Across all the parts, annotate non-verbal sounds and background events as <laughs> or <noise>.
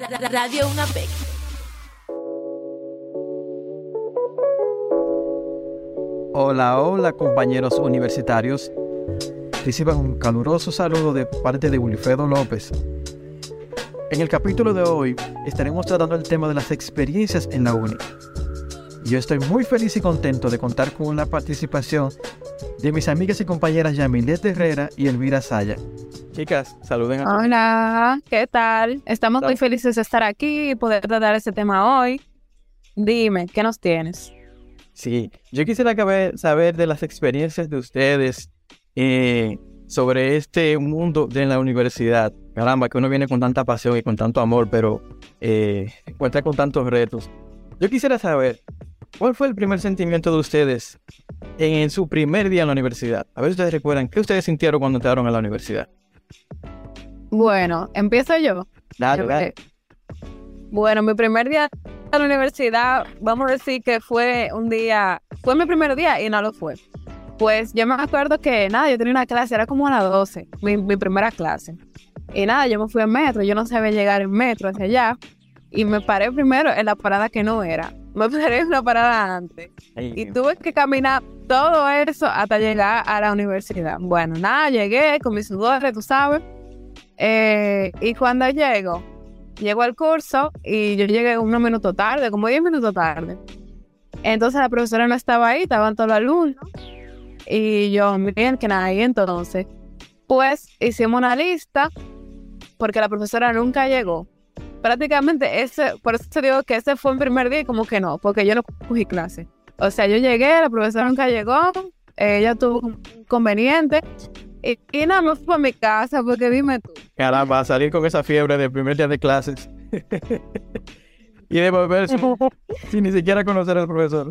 Radio UNAPEC. Hola, hola compañeros universitarios. Reciban un caluroso saludo de parte de Wilfredo López. En el capítulo de hoy estaremos tratando el tema de las experiencias en la uni. Yo estoy muy feliz y contento de contar con la participación de mis amigas y compañeras Yamilet Herrera y Elvira Saya. Chicas, saluden a Hola, ¿qué tal? Estamos muy felices de estar aquí y poder tratar este tema hoy. Dime, ¿qué nos tienes? Sí, yo quisiera saber de las experiencias de ustedes eh, sobre este mundo de la universidad. Caramba, que uno viene con tanta pasión y con tanto amor, pero eh, cuenta con tantos retos. Yo quisiera saber, ¿cuál fue el primer sentimiento de ustedes en, su primer día en la universidad? A ver si ustedes recuerdan, ¿qué ustedes sintieron cuando entraron a la universidad? Bueno, empiezo yo. Dale, dale. Bueno, mi primer día en la universidad, vamos a decir que fue un día, fue mi primer día y no lo fue. Pues yo me acuerdo que nada, yo tenía una clase, era como a las 12, mi, primera clase. Y nada, yo me fui en metro, yo no sabía llegar en metro hacia allá. Y me paré primero en la parada que no era. Me paré en una parada antes. y tuve que caminar todo eso hasta llegar a la universidad. Bueno, nada, llegué con mis sudores, tú sabes. Eh, y cuando llego, llego al curso y yo llegué unos minutos tarde, como 10 minutos tarde. Entonces la profesora no estaba ahí, estaban todos los alumnos. Y yo, miren que nada, y entonces, pues hicimos una lista, porque la profesora nunca llegó. Prácticamente ese, por eso te digo que ese fue el primer día y como que no, porque yo no cogí clase. O sea, yo llegué, la profesora nunca llegó, ella tuvo un inconveniente y, nada, me fui a mi casa porque dime tú. Caramba, salir con esa fiebre del primer día de clases. <laughs> y devolverse <laughs> sin ni siquiera conocer al profesor.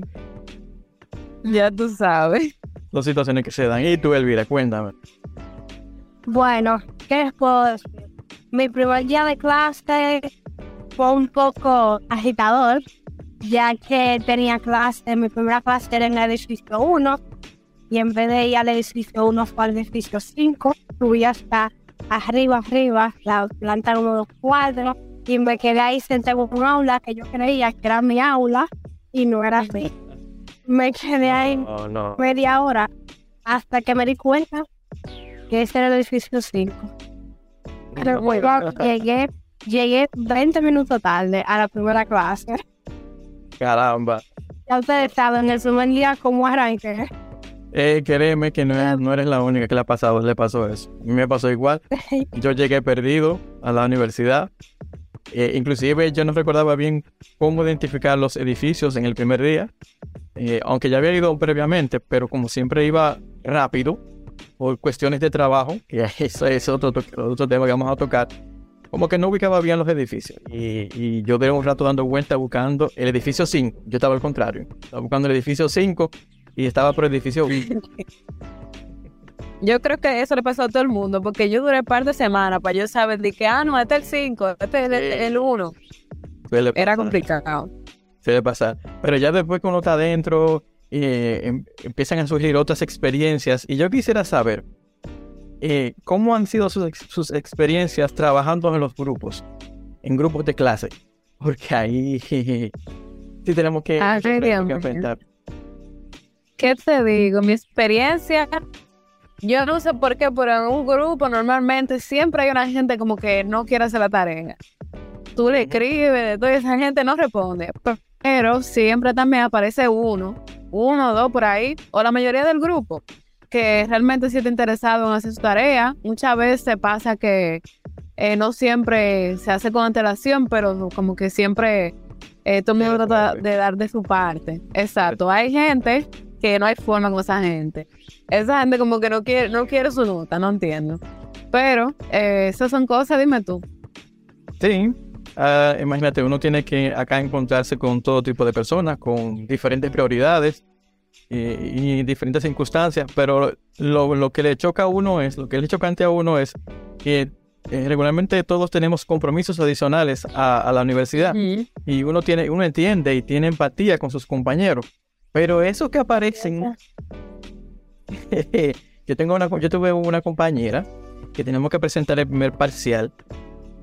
Ya tú sabes. Las situaciones que se dan. Y tú, Elvira, cuéntame. Bueno, ¿qué puedo decir? Mi primer día de clase fue un poco agitador, ya que tenía clase, mi primera clase era en el edificio 1 y en vez de ir al edificio 1 fue al edificio 5, subí hasta arriba, arriba, la planta número 4 y me quedé ahí sentado en un aula que yo creía que era mi aula y no era así. Me quedé ahí media hora hasta que me di cuenta que ese era el edificio 5. Pero bueno, <laughs> llegué, llegué 20 minutos tarde a la primera clase. Caramba. Ya ustedes saben, el primer día como arranqué. Eh, créeme que no, no, eres la única que le ha pasado, le pasó eso. A mí me pasó igual. <laughs> Yo llegué perdido a la universidad. Eh, inclusive yo no recordaba bien cómo identificar los edificios en el primer día. Eh, aunque ya había ido previamente, pero como siempre iba rápido por cuestiones de trabajo, que <laughs> eso es otro, otro tema que vamos a tocar, como que no ubicaba bien los edificios. Y, y yo de un rato dando vuelta buscando el edificio 5. Yo estaba al contrario. Estaba buscando el edificio 5 y estaba por el edificio <laughs> Yo creo que eso le pasó a todo el mundo, porque yo duré un par de semanas para yo saber de que, ah, no, este es el 5, este es el 1. Era complicado. Suele pasar. Pero ya después que uno está adentro, eh, em, empiezan a surgir otras experiencias. Y yo quisiera saber, eh, ¿cómo han sido sus, experiencias trabajando en los grupos, en grupos de clase? Porque ahí <laughs> sí tenemos que, ah, que enfrentar. ¿Qué te digo? Mi experiencia, yo no sé por qué, pero en un grupo normalmente siempre hay una gente como que no quiere hacer la tarea. Tú le escribes, toda esa gente no responde. Pero siempre también aparece uno, uno o dos por ahí, o la mayoría del grupo, que realmente sí está interesado en hacer su tarea. Muchas veces pasa que eh, no siempre se hace con antelación, pero como que siempre eh, todo el mundo trata de dar de su parte. Exacto. Hay gente que no hay forma con esa gente. Esa gente como que no quiere, no quiere su nota, no entiendo. Pero eh, esas son cosas, dime tú. Sí, ah, imagínate, uno tiene que acá encontrarse con todo tipo de personas, con diferentes prioridades y, diferentes circunstancias, pero lo, que le choca a uno es, lo que le chocante a uno es que eh, regularmente todos tenemos compromisos adicionales a, la universidad y uno tiene, uno entiende y tiene empatía con sus compañeros. Pero esos que aparecen. <laughs> yo, tengo una, yo tuve una compañera que tenemos que presentar el primer parcial.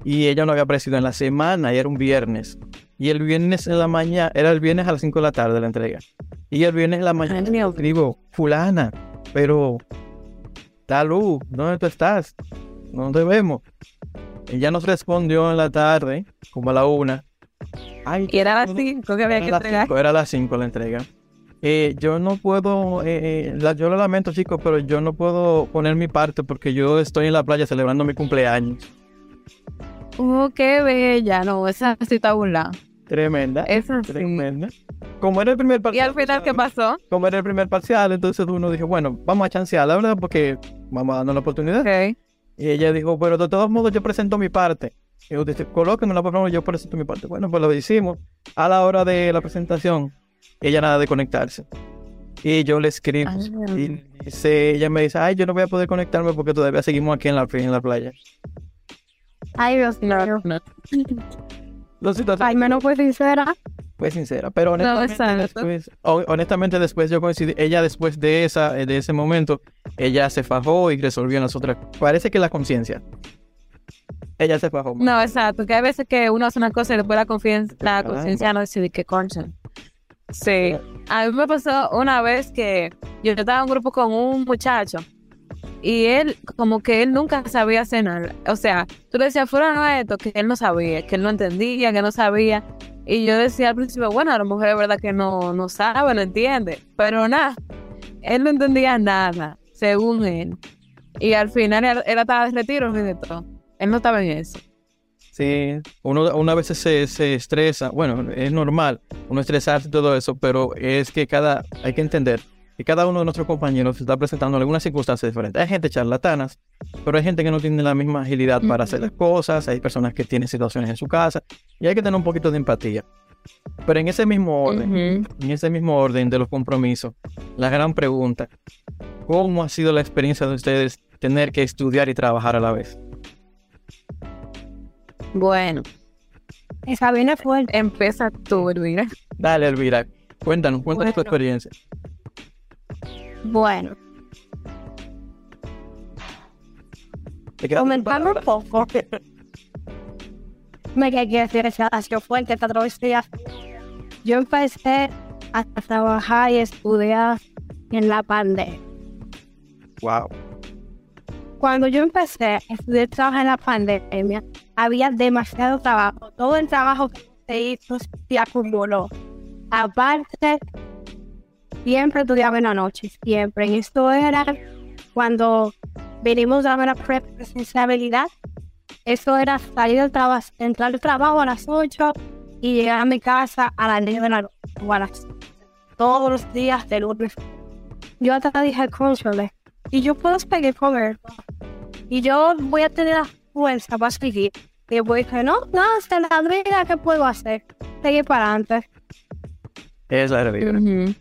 y ella no había aparecido en la semana y era un viernes. Y el viernes en la mañana, era el viernes a las 5 de la tarde la entrega. Y el viernes en la mañana le escribo, fulana, pero da luz, ¿dónde tú estás? No te vemos. Ella nos respondió en la tarde, como a la una. Ay, y era a las 5 que había que entregar. era a las 5 la entrega. Eh, yo no puedo, eh, eh yo lo lamento chicos, pero yo no puedo poner mi parte porque yo estoy en la playa celebrando mi cumpleaños. Oh, qué bella, no, esa sí está Tremenda. Esa tremenda. Como era el primer parcial. ¿Y al final qué pasó? Como era el primer parcial, entonces uno dijo, bueno, vamos a chancear, la verdad, porque vamos a darnos la oportunidad. Okay. Y ella dijo, pero de todos modos yo presento mi parte. Y usted dice, colóquenme la palabra, yo presento mi parte. Bueno, pues lo hicimos. A la hora de la presentación, ella nada de conectarse. Y yo le escribo. Y dice, ella me dice, ay, yo no voy a poder conectarme porque todavía seguimos aquí en la, en la playa. Ay, Dios mío. <laughs> Ay, menos fue sincera. Fue sincera, pero honestamente, después, honestamente después yo coincidí, ella después de esa, de ese momento, ella se fajó y resolvió en las otras. Parece que la conciencia. Ella se fajó. No, exacto, que hay veces que uno hace una cosa y después la conciencia no decide qué concha. Sí, a mí me pasó una vez que yo estaba en un grupo con un muchacho y él, como que él nunca sabía cenar. O sea, tú le decías, fuera no esto, que él no sabía, que él no entendía, que no sabía. Y yo decía al principio, bueno, a lo mejor es verdad que no, no sabe, no entiende. Pero nada, él no entendía nada, según él. Y al final él, estaba de retiro de todo. Él no estaba en eso. Sí, uno, una vez se, se estresa, bueno, es normal uno estresarse y todo eso, pero es que cada, hay que entender que cada uno de nuestros compañeros se está presentando en algunas circunstancias diferentes. Hay gente charlatanas, pero hay gente que no tiene la misma agilidad para hacer las cosas, hay personas que tienen situaciones en su casa y hay que tener un poquito de empatía. Pero en ese mismo orden, en ese mismo orden de los compromisos, la gran pregunta, ¿cómo ha sido la experiencia de ustedes tener que estudiar y trabajar a la vez? Bueno. Esa viene fuerte. Empieza tú, Elvira. Dale, Elvira. Cuéntanos, cuéntanos tu experiencia. Bueno. Comentando un poco. Me quedé decir, ha sido fuerte esta travesía. Yo empecé a trabajar y estudiar en la pandemia. Wow. Cuando yo empecé a estudiar y trabajar en la pandemia, había demasiado trabajo. Todo el trabajo que se hizo se acumuló. Aparte, siempre estudiaba en la noche, siempre. Y esto era cuando venimos a ver la presencialidad. Eso era salir del trabajo, entrar al trabajo a las 8 y llegar a mi casa a las 10 de la noche. todos los días de lunes. Yo hasta dije, conchole, y yo puedo seguir con él. Y yo voy a tener la fuerza para seguir. Y voy a decir, no, no, hasta la vida, ¿qué puedo hacer? Seguir para adelante. Es la realidad.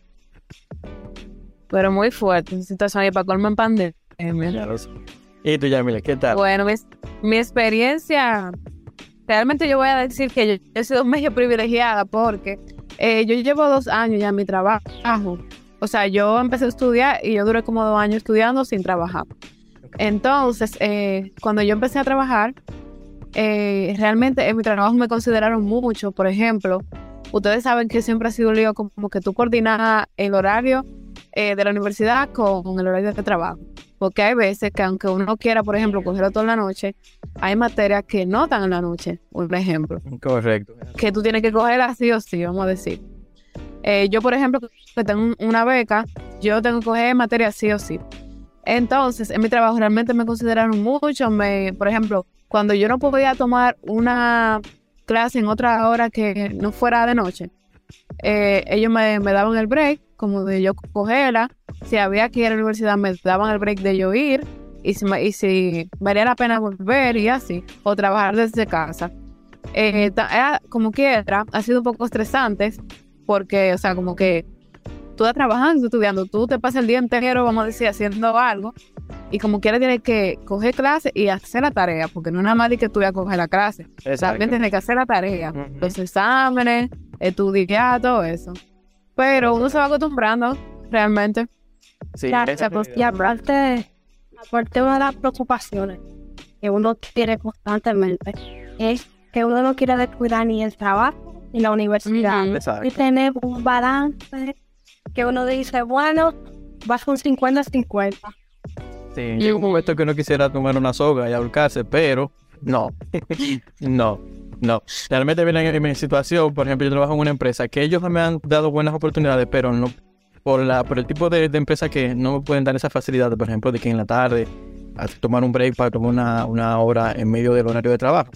Pero muy fuerte situación y para colmo en pandemia. ¿Y tú, Yamila, qué tal? Bueno, mi, experiencia, realmente yo voy a decir que yo, he sido medio privilegiada porque eh, yo llevo dos años ya en mi trabajo. O sea, yo empecé a estudiar y yo duré como dos años estudiando sin trabajar. Entonces, eh, cuando yo empecé a trabajar, eh, realmente en mi trabajo me consideraron mucho. Por ejemplo, ustedes saben que siempre ha sido un lío como que tú coordinas el horario eh, de la universidad con el horario de trabajo. Porque hay veces que aunque uno quiera, por ejemplo, cogerlo toda la noche, hay materias que no están en la noche, un ejemplo. Correcto. Que tú tienes que coger así o sí, vamos a decir. Eh, yo, por ejemplo, que tengo una beca, yo tengo que coger materias sí o sí. Entonces, en mi trabajo realmente me consideraron mucho. Me, por ejemplo, cuando yo no podía tomar una clase en otra hora que no fuera de noche, eh, ellos me, daban el break, como de yo cogerla. Si había que ir a la universidad, me daban el break de yo ir. Y si, y si valía la pena volver y así, o trabajar desde casa. Eh, era, como quiera, ha sido un poco estresante, porque, o sea, como que tú estás trabajando, estudiando, tú te pasas el día entero, vamos a decir, haciendo algo, y como quieras tienes que coger clase y hacer la tarea, porque no es nada más de que tú a coger la clase, también tienes que hacer la tarea, los exámenes, estudiar, todo eso. Pero uno se va acostumbrando, realmente. Sí, pues, y aparte, aparte una de las preocupaciones que uno tiene constantemente es que uno no quiere descuidar ni el trabajo ni la universidad. Y tener un balance que uno dice, bueno, vas con 50-50. Sí, llega un momento que uno quisiera tomar una soga y ahorcarse, pero no, <laughs> no, no. Realmente viene en mi situación, por ejemplo, yo trabajo en una empresa que ellos me han dado buenas oportunidades, pero por, el tipo de, empresa que no me pueden dar esa facilidad, por ejemplo, de que en la tarde a tomar un break para tomar una, hora en medio del horario de trabajo.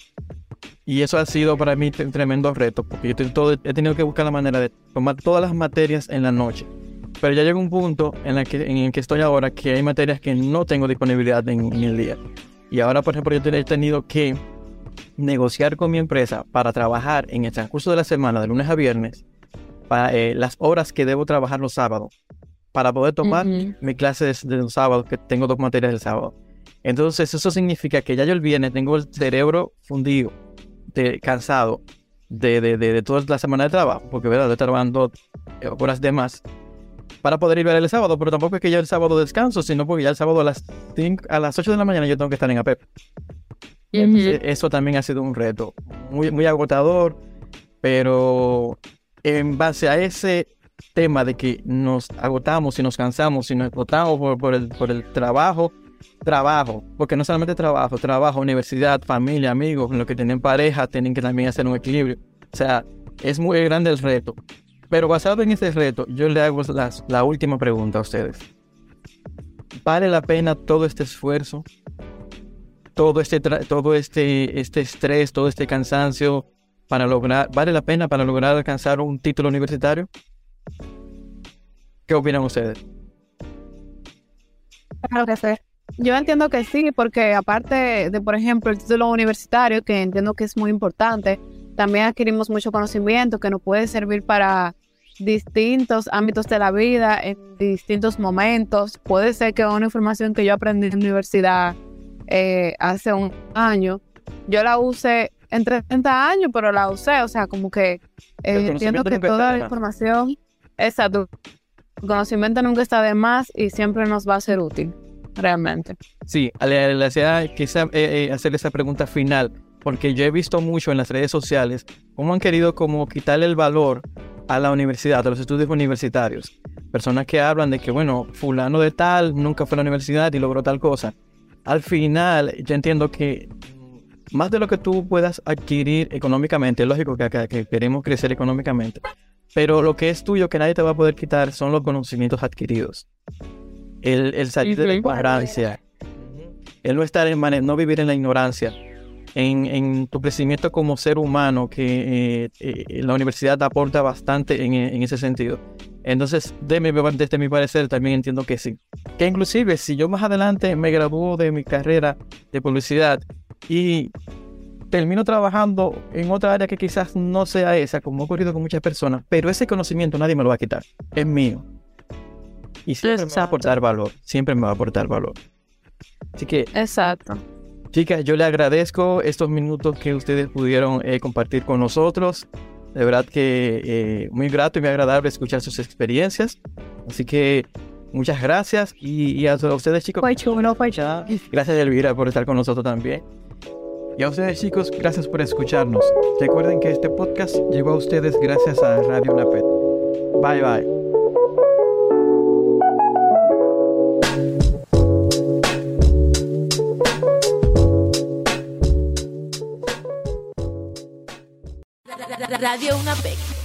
Y eso ha sido para mí un tremendo reto, porque yo he tenido que buscar la manera de tomar todas las materias en la noche. Pero ya llega un punto en el que estoy ahora que hay materias que no tengo disponibilidad en, el día. Y ahora, por ejemplo, yo he tenido que negociar con mi empresa para trabajar en el transcurso de la semana, de lunes a viernes, para eh, las horas que debo trabajar los sábados, para poder tomar mi clases de los sábados, que tengo dos materias del sábado. Entonces, eso significa que ya yo el viernes tengo el cerebro fundido de, cansado de, de, de, toda la semana de trabajo, porque verdad, estoy trabajando horas de más para poder ir a ver el sábado, pero tampoco es que ya el sábado descanso, sino porque ya el sábado a las, 5, a las 8 de la mañana yo tengo que estar en APEP. Eso también ha sido un reto, muy, muy agotador, pero en base a ese tema de que nos agotamos y nos cansamos y nos agotamos por, el, por el trabajo, trabajo, porque no solamente trabajo, trabajo, universidad, familia, amigos, los que tienen pareja tienen que también hacer un equilibrio. O sea, es muy grande el reto. Pero basado en ese reto, yo le hago la última pregunta a ustedes. ¿Vale la pena todo este esfuerzo? Todo este, todo este, este estrés, todo este cansancio para lograr, ¿vale la pena para lograr alcanzar un título universitario? ¿Qué opinan ustedes? Claro que sí. Yo entiendo que sí, porque aparte de, por ejemplo, el título universitario, que entiendo que es muy importante, también adquirimos mucho conocimiento que nos puede servir para distintos ámbitos de la vida, en distintos momentos. Puede ser que una información que yo aprendí en la universidad eh, hace un año, yo la use entre 30 años, pero la usé, o sea, como que eh, entiendo que toda la información, exacto, el conocimiento nunca está de más y siempre nos va a ser útil realmente. Sí, le, le hacía quizá eh, eh, hacer esa pregunta final, porque yo he visto mucho en las redes sociales cómo han querido como quitarle el valor a la universidad, a los estudios universitarios. Personas que hablan de que, bueno, fulano de tal nunca fue a la universidad y logró tal cosa. Al final, yo entiendo que más de lo que tú puedas adquirir económicamente, es lógico que, que queremos crecer económicamente, pero lo que es tuyo que nadie te va a poder quitar son los conocimientos adquiridos el, el salir de la ignorancia, el no estar en no vivir en la ignorancia, en, en tu crecimiento como ser humano, que eh, eh, la universidad aporta bastante en, en ese sentido. Entonces, de mi, desde mi parecer, también entiendo que sí. Que inclusive, si yo más adelante me gradúo de mi carrera de publicidad y termino trabajando en otra área que quizás no sea esa, como ha ocurrido con muchas personas, pero ese conocimiento nadie me lo va a quitar, es mío. Y siempre me va a aportar valor. Siempre me va a aportar valor. Así que. Exacto. Chicas, yo le agradezco estos minutos que ustedes pudieron eh, compartir con nosotros. De verdad que eh, muy grato y muy agradable escuchar sus experiencias. Así que muchas gracias. Y, a, ustedes, chicos. Gracias, Elvira, por estar con nosotros también. Y a ustedes, chicos, gracias por escucharnos. Recuerden que este podcast llegó a ustedes gracias a Radio Napet. Bye, bye. Radio Una Unapec